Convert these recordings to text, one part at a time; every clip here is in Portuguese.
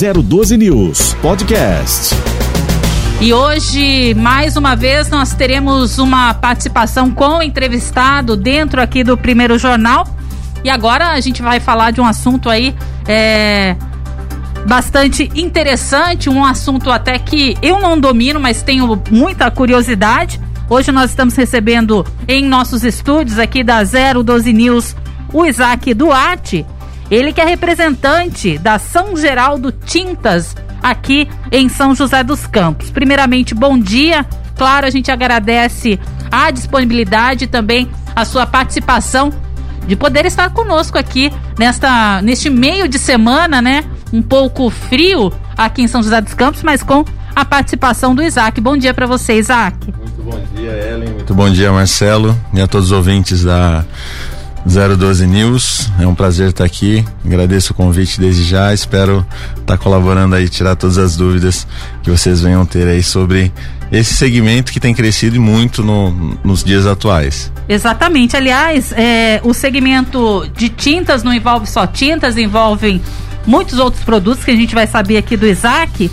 012 News Podcast. E hoje, mais uma vez, nós teremos uma participação com o entrevistado dentro aqui do primeiro jornal. E agora a gente vai falar de um assunto aí é, bastante interessante, um assunto até que eu não domino, mas tenho muita curiosidade. Hoje nós estamos recebendo em nossos estúdios aqui da 012 News o Isaac Duarte, ele que é representante da São Geraldo Tintas aqui em São José dos Campos. Primeiramente, bom dia. Claro, a gente agradece a disponibilidade e também a sua participação de poder estar conosco aqui nesta neste meio de semana, né? Um pouco frio aqui em São José dos Campos, mas com a participação do Isaac. Bom dia para você, Isaac. Muito bom dia, Ellen. Muito bom dia, Marcelo, e a todos os ouvintes da 012 News. É um prazer estar aqui. Agradeço o convite desde já. Espero estar colaborando aí, tirar todas as dúvidas que vocês venham ter aí sobre esse segmento que tem crescido muito no, nos dias atuais. Exatamente. Aliás, é, o segmento de tintas não envolve só tintas, envolvem muitos outros produtos que a gente vai saber aqui do Isaac.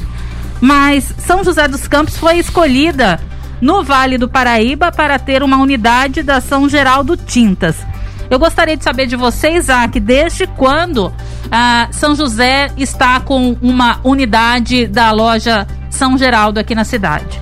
Mas São José dos Campos foi escolhida no Vale do Paraíba para ter uma unidade da São Geraldo Tintas. Eu gostaria de saber de você, Isaac, desde quando ah, São José está com uma unidade da loja São Geraldo aqui na cidade?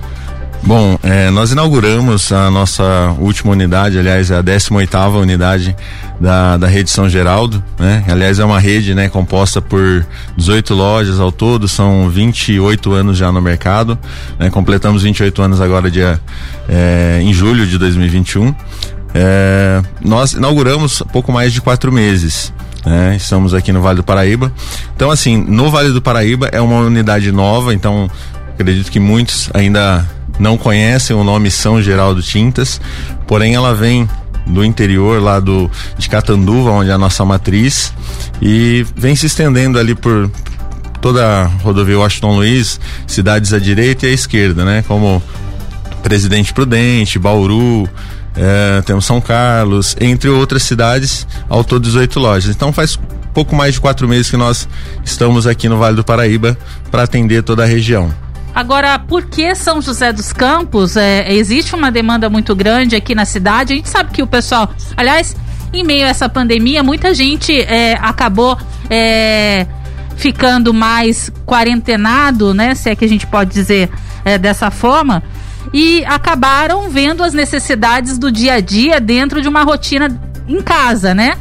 Bom, é, nós inauguramos a nossa última unidade, aliás, é a 18 unidade da, da rede São Geraldo, né? Aliás, é uma rede, né, composta por 18 lojas ao todo, são 28 anos já no mercado, né? Completamos 28 anos agora dia é, em julho de 2021. É, nós inauguramos pouco mais de quatro meses. Né? Estamos aqui no Vale do Paraíba. Então, assim, no Vale do Paraíba é uma unidade nova, então acredito que muitos ainda não conhecem o nome São Geraldo Tintas, porém ela vem do interior lá do de Catanduva, onde é a nossa matriz, e vem se estendendo ali por toda a rodovia Washington Luiz, cidades à direita e à esquerda, né? Como Presidente Prudente, Bauru, é, temos São Carlos, entre outras cidades, ao todo 18 lojas. Então faz pouco mais de quatro meses que nós estamos aqui no Vale do Paraíba para atender toda a região. Agora, por que São José dos Campos? É, existe uma demanda muito grande aqui na cidade. A gente sabe que o pessoal, aliás, em meio a essa pandemia, muita gente é, acabou é, ficando mais quarentenado, né? Se é que a gente pode dizer é, dessa forma e acabaram vendo as necessidades do dia a dia dentro de uma rotina em casa, né?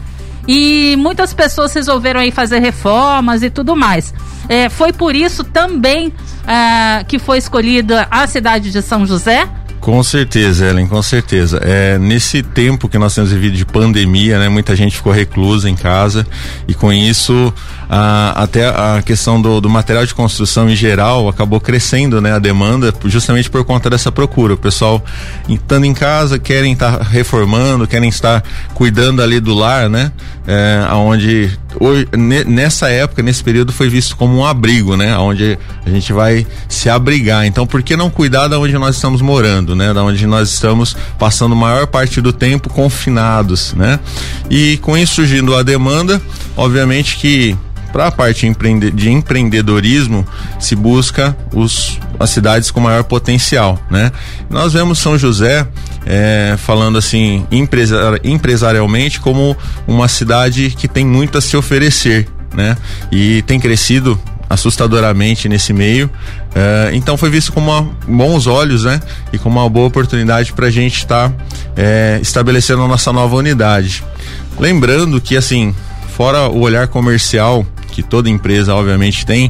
E muitas pessoas resolveram aí fazer reformas e tudo mais. É, foi por isso também é, que foi escolhida a cidade de São José com certeza, Ellen, com certeza. É, nesse tempo que nós temos vivido de pandemia, né, muita gente ficou reclusa em casa e com isso a, até a questão do, do, material de construção em geral acabou crescendo, né, a demanda justamente por conta dessa procura. O pessoal estando em casa querem estar tá reformando, querem estar cuidando ali do lar, né, é, aonde hoje, nessa época, nesse período foi visto como um abrigo, né, onde a gente vai se abrigar. Então, por que não cuidar da onde nós estamos morando? né? Da onde nós estamos passando maior parte do tempo confinados, né? E com isso surgindo a demanda, obviamente que para a parte de empreendedorismo se busca os, as cidades com maior potencial, né? Nós vemos São José é, falando assim empresari empresarialmente como uma cidade que tem muito a se oferecer, né? E tem crescido assustadoramente nesse meio. É, então foi visto com bons olhos, né? E com uma boa oportunidade para a gente estar tá, é, estabelecendo a nossa nova unidade. Lembrando que, assim, fora o olhar comercial que toda empresa obviamente tem,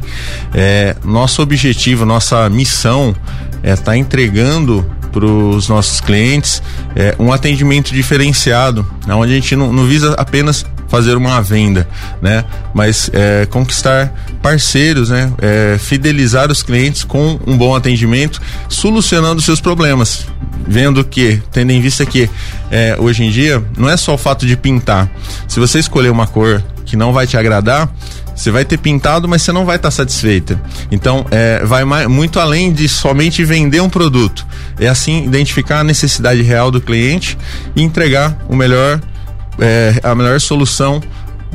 é, nosso objetivo, nossa missão é estar tá entregando para os nossos clientes é, um atendimento diferenciado, onde a gente não, não visa apenas fazer uma venda, né? Mas é, conquistar parceiros, né? É, fidelizar os clientes com um bom atendimento, solucionando seus problemas. Vendo que, tendo em vista que é, hoje em dia não é só o fato de pintar. Se você escolher uma cor que não vai te agradar, você vai ter pintado, mas você não vai estar tá satisfeita. Então, é, vai mais, muito além de somente vender um produto. É assim identificar a necessidade real do cliente e entregar o melhor é, a melhor solução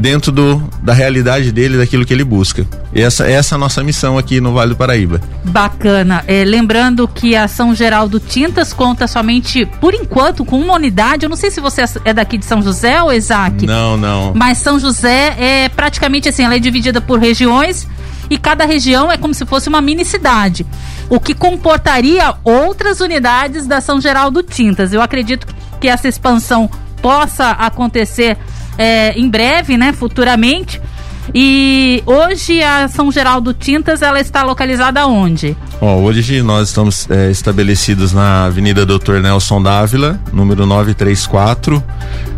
dentro do, da realidade dele, daquilo que ele busca. E essa, essa é a nossa missão aqui no Vale do Paraíba. Bacana. É, lembrando que a São Geraldo Tintas conta somente, por enquanto, com uma unidade. Eu não sei se você é daqui de São José ou Isaac. Não, não. Mas São José é praticamente assim, ela é dividida por regiões e cada região é como se fosse uma mini cidade, o que comportaria outras unidades da São Geraldo Tintas. Eu acredito que essa expansão possa acontecer é, em breve, né, futuramente. E hoje a São Geraldo Tintas ela está localizada onde? Hoje nós estamos é, estabelecidos na Avenida Doutor Nelson Dávila, número 934,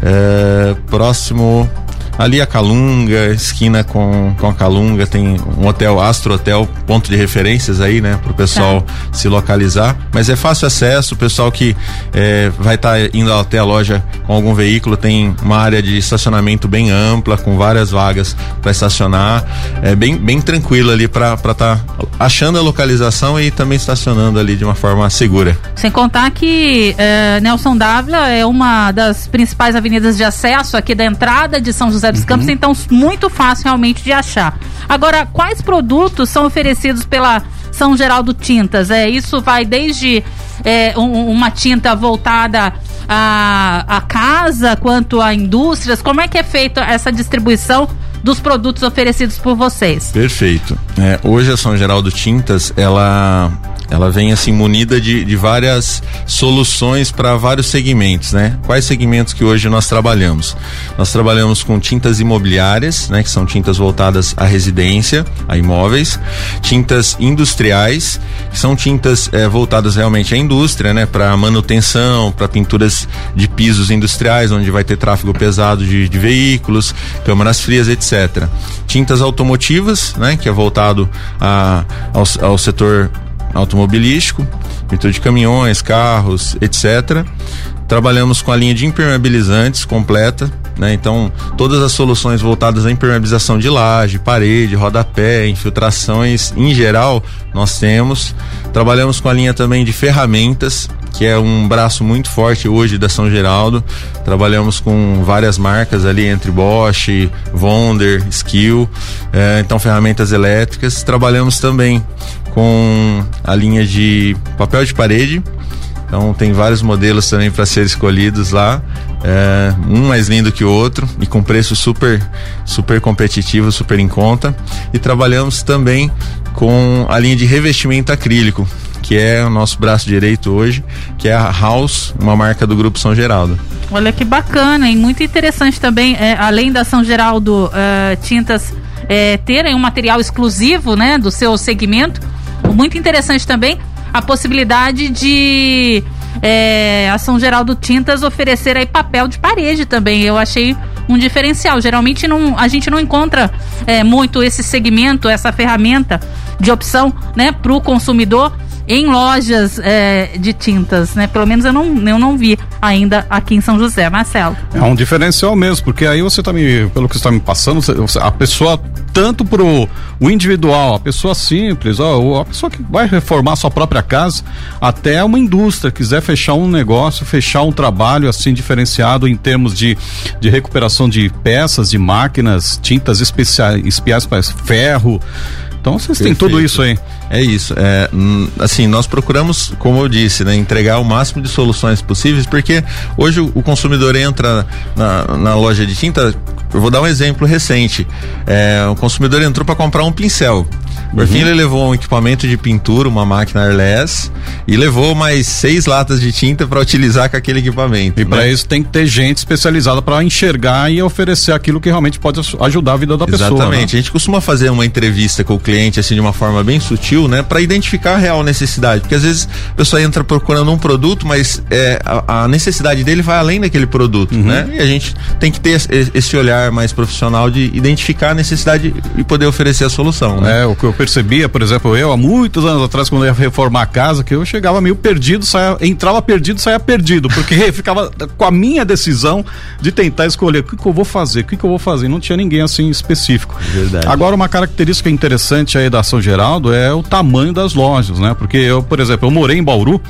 é, próximo Ali a Calunga, esquina com, com a Calunga, tem um hotel, Astro Hotel, ponto de referências aí, né, pro pessoal tá. se localizar. Mas é fácil acesso, o pessoal que é, vai estar tá indo até a loja com algum veículo tem uma área de estacionamento bem ampla, com várias vagas para estacionar. É bem, bem tranquilo ali para estar tá achando a localização e também estacionando ali de uma forma segura. Sem contar que é, Nelson Dávila é uma das principais avenidas de acesso aqui da entrada de São José José dos uhum. Campos, então muito fácil realmente de achar. Agora, quais produtos são oferecidos pela São Geraldo Tintas? É, isso vai desde é, um, uma tinta voltada a casa quanto a indústrias? Como é que é feita essa distribuição dos produtos oferecidos por vocês? Perfeito. É, hoje a São Geraldo Tintas, ela ela vem assim munida de, de várias soluções para vários segmentos, né? Quais segmentos que hoje nós trabalhamos? Nós trabalhamos com tintas imobiliárias, né? Que são tintas voltadas à residência, a imóveis, tintas industriais, que são tintas é, voltadas realmente à indústria, né? Para manutenção, para pinturas de pisos industriais, onde vai ter tráfego pesado de, de veículos, câmaras frias, etc. Tintas automotivas, né? Que é voltado a, ao, ao setor automobilístico, pintura de caminhões, carros, etc. Trabalhamos com a linha de impermeabilizantes completa, né? Então, todas as soluções voltadas à impermeabilização de laje, parede, rodapé, infiltrações, em geral, nós temos. Trabalhamos com a linha também de ferramentas, que é um braço muito forte hoje da São Geraldo. Trabalhamos com várias marcas ali, entre Bosch, Wonder, Skill, eh, então ferramentas elétricas. Trabalhamos também com a linha de papel de parede. Então tem vários modelos também para ser escolhidos lá, é, um mais lindo que o outro e com preço super super competitivo, super em conta. E trabalhamos também com a linha de revestimento acrílico, que é o nosso braço direito hoje, que é a House, uma marca do Grupo São Geraldo. Olha que bacana e muito interessante também, é, além da São Geraldo uh, Tintas é, terem um material exclusivo, né, do seu segmento muito interessante também a possibilidade de é, a São Geraldo Tintas oferecer aí papel de parede também. Eu achei um diferencial. Geralmente não, a gente não encontra é, muito esse segmento, essa ferramenta de opção, né, para o consumidor em lojas é, de tintas, né? Pelo menos eu não, eu não vi ainda aqui em São José, Marcelo. É um diferencial mesmo, porque aí você tá me, pelo que você está me passando, a pessoa tanto pro o individual, a pessoa simples, ó, a pessoa que vai reformar sua própria casa, até uma indústria quiser fechar um negócio, fechar um trabalho assim diferenciado em termos de, de recuperação de peças, de máquinas, tintas especiais, especiais para ferro, então vocês Perfeito. têm tudo isso aí. É isso. É, assim, nós procuramos, como eu disse, né, entregar o máximo de soluções possíveis, porque hoje o, o consumidor entra na, na, loja de tinta. Eu vou dar um exemplo recente. É, o consumidor entrou para comprar um pincel. Por fim, uhum. ele levou um equipamento de pintura, uma máquina airless, e levou mais seis latas de tinta para utilizar com aquele equipamento. E né? para isso tem que ter gente especializada para enxergar e oferecer aquilo que realmente pode ajudar a vida da Exatamente. pessoa. Né? Exatamente. Né? A gente costuma fazer uma entrevista com o cliente assim de uma forma bem sutil, né, para identificar a real necessidade, porque às vezes a pessoa entra procurando um produto, mas é, a, a necessidade dele vai além daquele produto, uhum. né? E a gente tem que ter esse olhar mais profissional de identificar a necessidade e poder oferecer a solução. Né? É o que eu percebia, por exemplo, eu há muitos anos atrás, quando eu ia reformar a casa, que eu chegava meio perdido, saia, entrava perdido, saia perdido, porque ficava com a minha decisão de tentar escolher o que, que eu vou fazer, o que, que eu vou fazer. Não tinha ninguém assim específico. Verdade. Agora, uma característica interessante aí da São Geraldo é o tamanho das lojas, né? Porque eu, por exemplo, eu morei em Bauru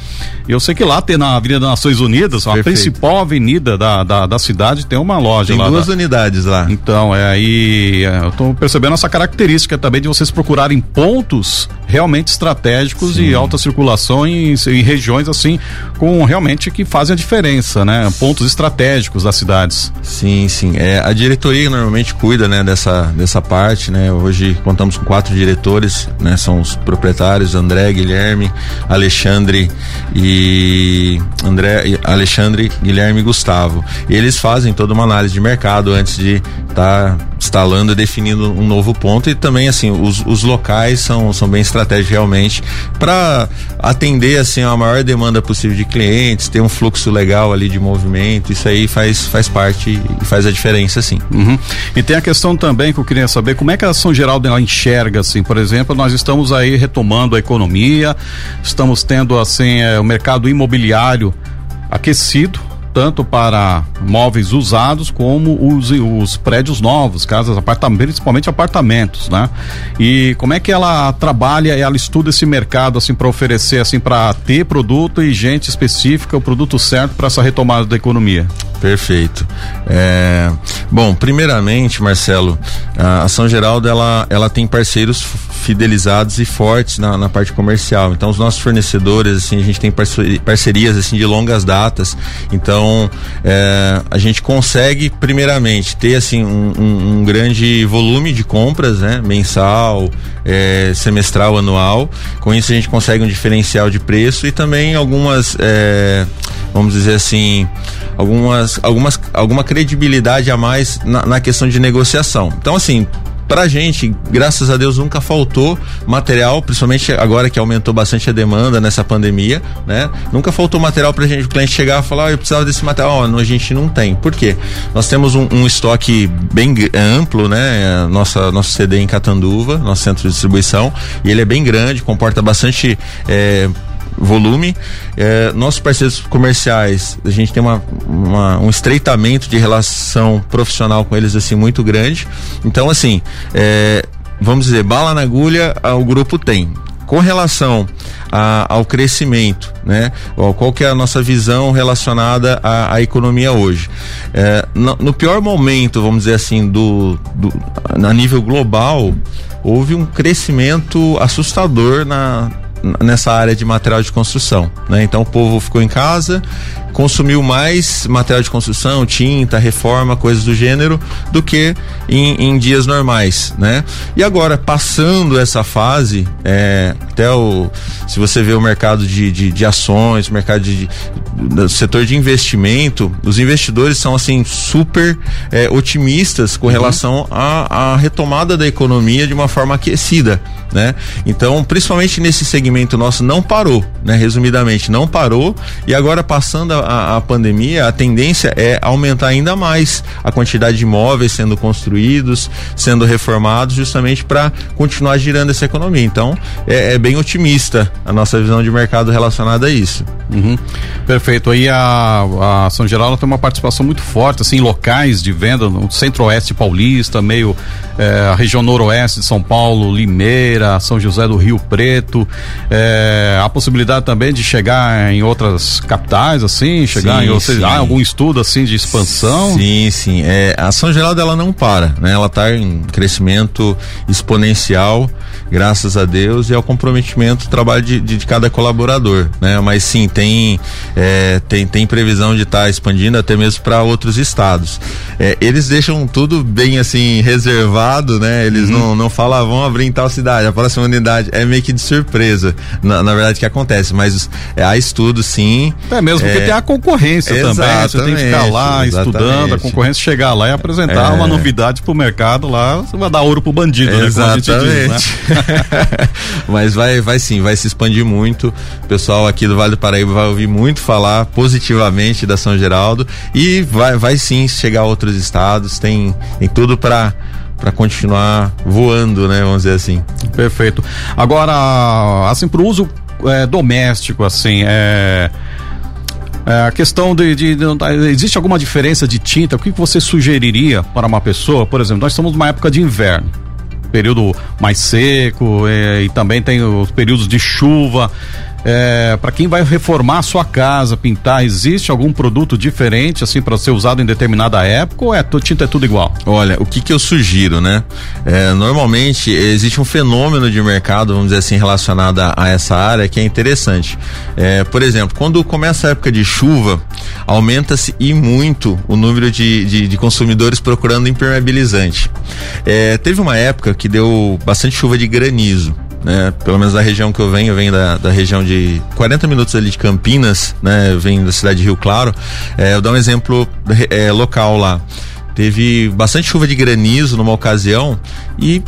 e eu sei que lá tem na Avenida das Nações Unidas, a Perfeito. principal avenida da, da, da cidade, tem uma loja Tem lá. duas da- unidades lá. então, é aí. é, eu tô percebendo essa característica também de vocês procurarem pontos realmente estratégicos de alta circulação em, em regiões assim, com realmente que fazem a diferença, né? Pontos estratégicos das cidades. Sim, sim. É, a diretoria normalmente cuida, né, dessa, dessa parte, né? Hoje contamos com quatro diretores, né? São os proprietários André, Guilherme, Alexandre e André, e- Alexandre, Guilherme e Gustavo. E eles fazem toda uma análise de mercado antes de estar instalando e definindo um novo ponto e também assim os, os locais são, são bem estratégicos realmente para atender assim a maior demanda possível de clientes, ter um fluxo legal ali de movimento, isso aí faz, faz parte e faz a diferença sim. Uhum. E tem a questão também que eu queria saber como é que a São Geraldo ela enxerga assim, por exemplo, nós estamos aí retomando a economia, estamos tendo assim é, o mercado imobiliário aquecido tanto para móveis usados como os, os prédios novos, casas, apartamentos, principalmente apartamentos, né? E como é que ela trabalha, ela estuda esse mercado assim para oferecer assim para ter produto e gente específica, o produto certo para essa retomada da economia? Perfeito. É, bom, primeiramente, Marcelo, a São Geraldo ela, ela tem parceiros fidelizados e fortes na, na parte comercial. Então, os nossos fornecedores, assim, a gente tem parceri- parcerias assim de longas datas. Então, é, a gente consegue, primeiramente, ter assim um, um- um grande volume de compras, né, mensal, é, semestral, anual. Com isso, a gente consegue um diferencial de preço e também algumas é, vamos dizer assim, algumas, algumas, alguma credibilidade a mais na, na questão de negociação. Então, assim, pra gente, graças a Deus, nunca faltou material, principalmente agora que aumentou bastante a demanda nessa pandemia, né? Nunca faltou material pra gente, o cliente chegar e falar, "Ah, eu precisava desse material, não, a gente não tem. Por quê? Nós temos um, um estoque bem amplo, né? Nossa, nosso CD em Catanduva, nosso centro de distribuição, e ele é bem grande, comporta bastante eh, volume. É, nossos parceiros comerciais, a gente tem uma, uma- um estreitamento de relação profissional com eles assim muito grande. Então, assim, é, vamos dizer, bala na agulha, ah, o grupo tem. Com relação a- ao crescimento, né? Qual que é a nossa visão relacionada à, à economia hoje? É, no, no pior momento, vamos dizer assim, do, do a nível global, houve um crescimento assustador na, nessa área de material de construção, né? Então o povo ficou em casa, consumiu mais material de construção, tinta, reforma, coisas do gênero, do que em, em dias normais, né? E agora passando essa fase, é, até o se você vê o mercado de, de, de ações, o mercado de, de- do setor de investimento, os investidores são assim super é, otimistas com relação à, à retomada da economia de uma forma aquecida, né? Então, principalmente nesse segmento nosso, não parou, né? Resumidamente, não parou. E agora, passando a, a pandemia, a tendência é aumentar ainda mais a quantidade de imóveis sendo construídos, sendo reformados, justamente para continuar girando essa economia. Então, é, é bem otimista a nossa visão de mercado relacionada a isso. Uhum. Perfeito. Aí a, a São Geraldo tem uma participação muito forte, assim, locais de venda no centro-oeste paulista, meio eh, a região noroeste de São Paulo, Limeira, São José do Rio Preto. Eh, a possibilidade também de chegar em outras capitais, assim, chegar Sim, em sim. há algum estudo assim de expansão? Sim, sim. É, a São Geraldo ela não para, né? Ela está em crescimento exponencial, graças a Deus, e ao comprometimento do trabalho de, de, de cada colaborador, né? Mas sim, tem é, tem, tem previsão de estar expandindo até mesmo para outros estados. É, eles deixam tudo bem assim reservado, né? Eles não, não falam, ah, vão abrir em tal cidade, a próxima unidade é meio que de surpresa, na, na verdade que acontece, mas é, há estudo sim. É mesmo porque É, tem a concorrência também. Você tem que ficar lá Exatamente, estudando, a concorrência chegar lá e apresentar É. uma novidade pro mercado lá, você vai dar ouro pro bandido, né? Como a gente diz, né? Mas vai, vai sim, vai se expandir muito. O pessoal aqui do Vale do Paraíba vai ouvir muito falar positivamente da São Geraldo e vai, vai sim chegar a outros estados. Tem, tem tudo para para continuar voando, né? Vamos dizer assim. Perfeito. Agora, assim, para o uso é, doméstico, assim, é. É, a questão de, de, de, Existe alguma diferença de tinta? O que você sugeriria para uma pessoa? Por exemplo, nós estamos numa época de inverno, período mais seco, é, e também tem os períodos de chuva. É, para quem vai reformar a sua casa, pintar, existe algum produto diferente assim para ser usado em determinada época ou é tinta é tudo igual? Olha, o que que eu sugiro, né? É, normalmente existe um fenômeno de mercado, vamos dizer assim, relacionado a, essa área que é interessante. É, por exemplo, quando começa a época de chuva, aumenta-se e muito o número de, de, de consumidores procurando impermeabilizante. É, teve uma época que deu bastante chuva de granizo né? Pelo menos da região que eu venho, eu venho da, da região de 40 minutos ali de Campinas, né? Eu venho da cidade de Rio Claro. É, eu dou um exemplo é, local lá teve bastante chuva de granizo numa ocasião e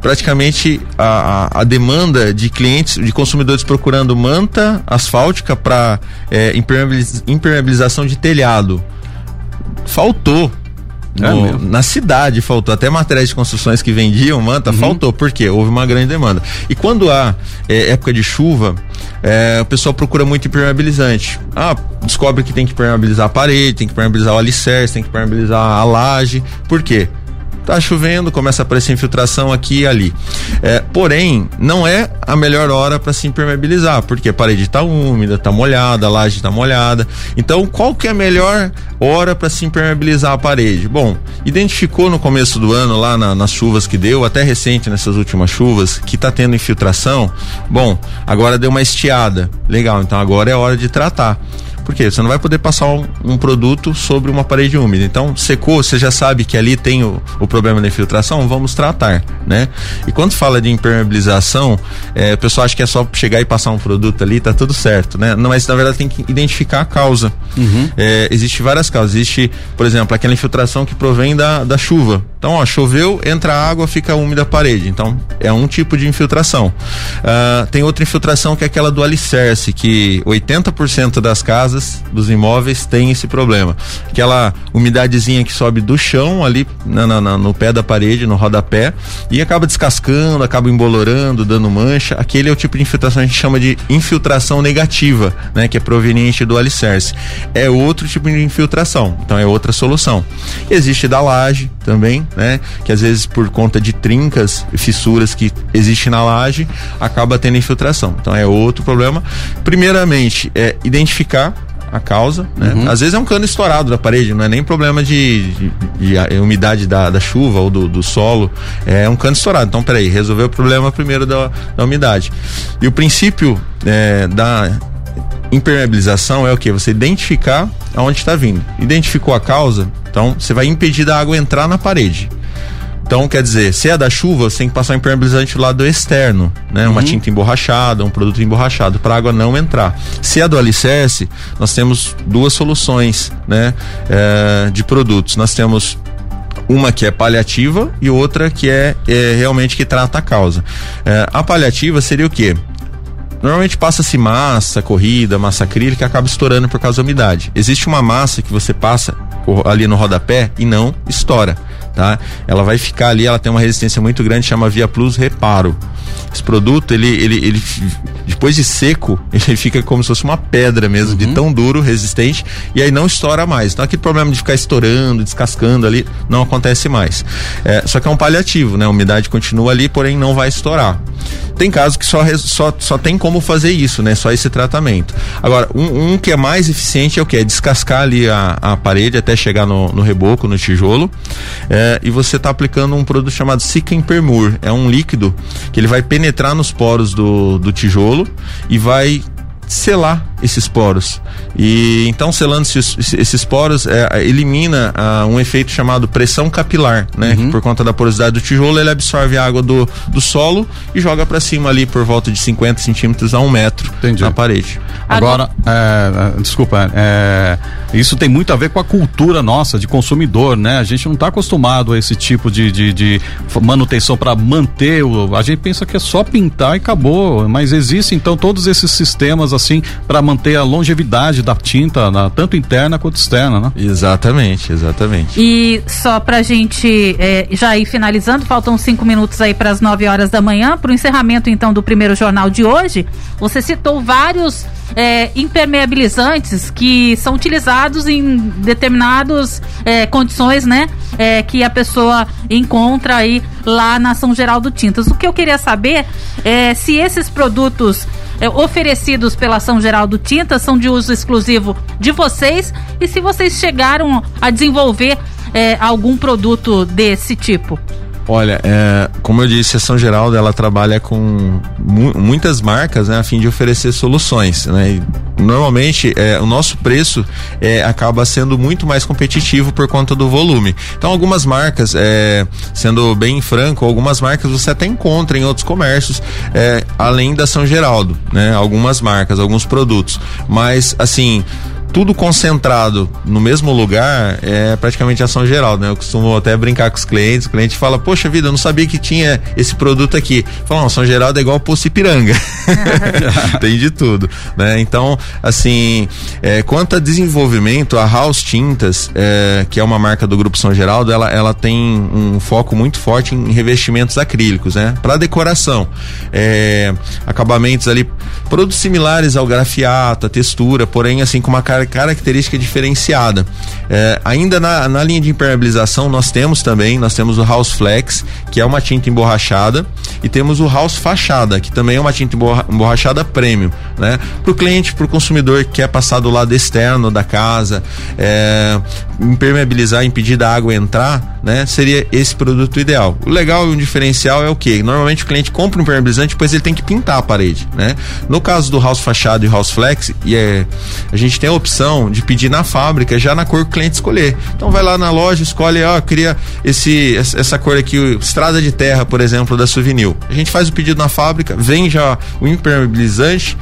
praticamente a, a, a demanda de clientes, de consumidores procurando manta asfáltica para é, impermeabilização de telhado faltou no, é na cidade faltou até materiais de construções que vendiam manta, uhum. faltou, porque houve uma grande demanda. E quando há é, época de chuva, é, o pessoal procura muito impermeabilizante. Ah, descobre que tem que impermeabilizar a parede, tem que impermeabilizar o alicerce, tem que impermeabilizar a laje. Por quê? Tá chovendo, começa a aparecer infiltração aqui e ali. É, porém, não é a melhor hora para se impermeabilizar, porque a parede está úmida, está molhada, a laje está molhada. Então, qual que é a melhor hora para se impermeabilizar a parede? Bom, identificou no começo do ano, lá na, nas chuvas que deu, até recente nessas últimas chuvas, que está tendo infiltração. Bom, agora deu uma estiada. Legal, então agora é hora de tratar. Porque você não vai poder passar um, um, produto sobre uma parede úmida. Então, secou, você já sabe que ali tem o, o problema da infiltração, vamos tratar, né? E quando fala de impermeabilização, é, o pessoal acha que é só chegar e passar um produto ali, tá tudo certo, né? Não, mas na verdade tem que identificar a causa. Uhum. É, existe várias causas. Existe, por exemplo, aquela infiltração que provém da, da chuva. Então, ó, choveu, entra água, fica úmida a parede. Então, é um tipo de infiltração. Uh, tem outra infiltração que é aquela do alicerce, que 80% das casas dos imóveis, tem esse problema. Aquela umidadezinha que sobe do chão ali na, na, no pé da parede, no rodapé, e acaba descascando, acaba embolorando, dando mancha. Aquele é o tipo de infiltração que a gente chama de infiltração negativa, né? Que é proveniente do alicerce. É outro tipo de infiltração, então é outra solução. Existe da laje também, né? Que às vezes por conta de trincas, fissuras que existem na laje, acaba tendo infiltração. Então é outro problema. Primeiramente, é identificar a causa, né? Uhum. Às vezes é um cano estourado da parede, não é nem problema de, de, de, de umidade da, da, chuva ou do, do, solo, é um cano estourado. Então, peraí, resolver o problema primeiro da, da umidade. E o princípio é, da impermeabilização é o que? Você identificar aonde está vindo. Identificou a causa, então você vai impedir da água entrar na parede. Então, quer dizer, se é da chuva, você tem que passar um impermeabilizante do lado externo, né? Uma uhum. tinta emborrachada, um produto emborrachado, para a água não entrar. Se é do alicerce, nós temos duas soluções, né? É, de produtos. Nós temos uma que é paliativa e outra que é, é realmente que trata a causa. É, a paliativa seria o quê? Normalmente passa-se massa, corrida, massa acrílica, acaba estourando por causa da umidade. Existe uma massa que você passa ali no rodapé e não estoura tá? Ela vai ficar ali, ela tem uma resistência muito grande, chama Via Plus Reparo. Esse produto, ele, ele, ele depois de seco, ele fica como se fosse uma pedra mesmo, uhum. de tão duro, resistente, e aí não estoura mais. Então aquele problema de ficar estourando, descascando ali, não acontece mais. É, só que é um paliativo, né? A umidade continua ali, porém não vai estourar. Tem casos que só, só, só tem como fazer isso, né? Só esse tratamento. Agora, um, um que é mais eficiente é o que? É descascar ali a, a parede até chegar no, no reboco, no tijolo. É, é, e você está aplicando um produto chamado Sicken Permur. É um líquido que ele vai penetrar nos poros do, do tijolo e vai selar esses poros. E então, selando esses, esses poros, é, elimina ah, um efeito chamado pressão capilar, né? Uhum. por conta da porosidade do tijolo, ele absorve a água do, do solo e joga para cima ali por volta de 50 centímetros a um metro Entendi. na parede. Agora, é, é, desculpa, é, isso tem muito a ver com a cultura nossa de consumidor, né? A gente não está acostumado a esse tipo de, de, de manutenção para manter o. A gente pensa que é só pintar e acabou, mas existe então todos esses sistemas assim para manter a longevidade da tinta, na, tanto interna quanto externa, né? Exatamente, exatamente. E só pra gente é, já ir finalizando, faltam cinco minutos aí para as 9 horas da manhã, para o encerramento então do primeiro jornal de hoje. Você citou vários é, impermeabilizantes que são utilizados em determinadas é, condições, né? É, que a pessoa encontra aí lá na São Geraldo Tintas. O que eu queria saber é se esses produtos é, oferecidos pela São Geraldo Tintas são de uso exclusivo de vocês e se vocês chegaram a desenvolver é, algum produto desse tipo. Olha, é, como eu disse, a São Geraldo ela trabalha com mu muitas marcas, né, a fim de oferecer soluções, né? E, normalmente, é, o nosso preço é, acaba sendo muito mais competitivo por conta do volume. Então, algumas marcas, é, sendo bem franco, algumas marcas você até encontra em outros comércios, é, além da São Geraldo, né? Algumas marcas, alguns produtos, mas assim tudo concentrado no mesmo lugar é praticamente ação geral, né? Eu costumo até brincar com os clientes, o cliente fala, poxa vida, eu não sabia que tinha esse produto aqui. Fala, não, ação geral é igual Poço Ipiranga. Tem de tudo, né? Então, assim, é, quanto a desenvolvimento, a House Tintas, é, que é uma marca do Grupo São Geraldo, ela, ela tem um foco muito forte em revestimentos acrílicos, né? Para decoração. É, acabamentos ali, produtos similares ao grafiato, a textura, porém, assim, com uma cara característica diferenciada. É, ainda na, na linha de impermeabilização, nós temos também, nós temos o House Flex, que é uma tinta emborrachada, e temos o House Fachada, que também é uma tinta emborrachada premium, né? Para o cliente, para o consumidor que quer passar do lado externo da casa, é, impermeabilizar, impedir da água entrar, né? Seria esse produto ideal. O legal e o diferencial é o que? Normalmente o cliente compra um impermeabilizante, depois ele tem que pintar a parede, né? No caso do House Fachada e House Flex, e é, a gente tem a opção de pedir na fábrica já na cor que o cliente escolher. Então vai lá na loja, escolhe, ó, queria esse essa cor aqui, estrada de terra, por exemplo, da Souvenir. A gente faz o pedido na fábrica, vem já o impermeabilizante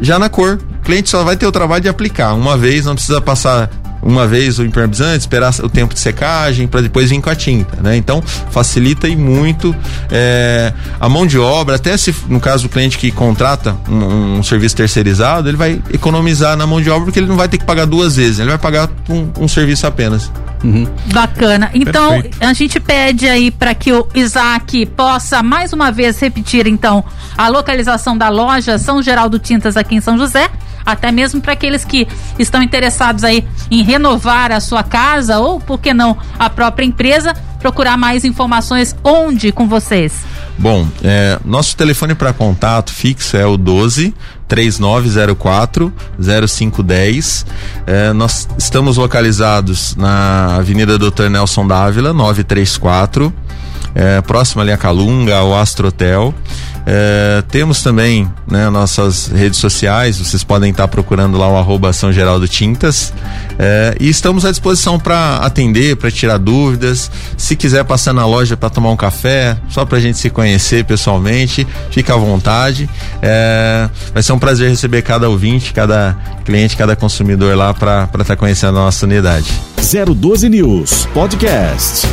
já na cor. O cliente só vai ter o trabalho de aplicar uma vez, não precisa passar uma vez o impermeabilizante, esperar o tempo de secagem para depois vir com a tinta, né? Então facilita e muito é, a mão de obra, até se no caso do cliente que contrata um, um, serviço terceirizado, ele vai economizar na mão de obra porque ele não vai ter que pagar duas vezes, ele vai pagar um, um serviço apenas. Uhum. Bacana. Então, Perfeito. a gente pede aí para que o Isaac possa mais uma vez repetir então a localização da loja São Geraldo Tintas aqui em São José até mesmo para aqueles que estão interessados aí em renovar a sua casa ou, por que não, a própria empresa, procurar mais informações onde com vocês? Bom, é, nosso telefone para contato fixo é o 12 3904 0510. É, nós estamos localizados na Avenida Doutor Nelson Dávila, 934, é, próximo ali a Calunga, ao Astro Hotel. É, temos também né, nossas redes sociais, vocês podem estar procurando lá o arroba São Geraldo Tintas. É, e estamos à disposição para atender, para tirar dúvidas. Se quiser passar na loja para tomar um café, só para a gente se conhecer pessoalmente, fica à vontade. É, vai ser um prazer receber cada ouvinte, cada cliente, cada consumidor lá para estar tá conhecendo a nossa unidade. 012 News Podcast.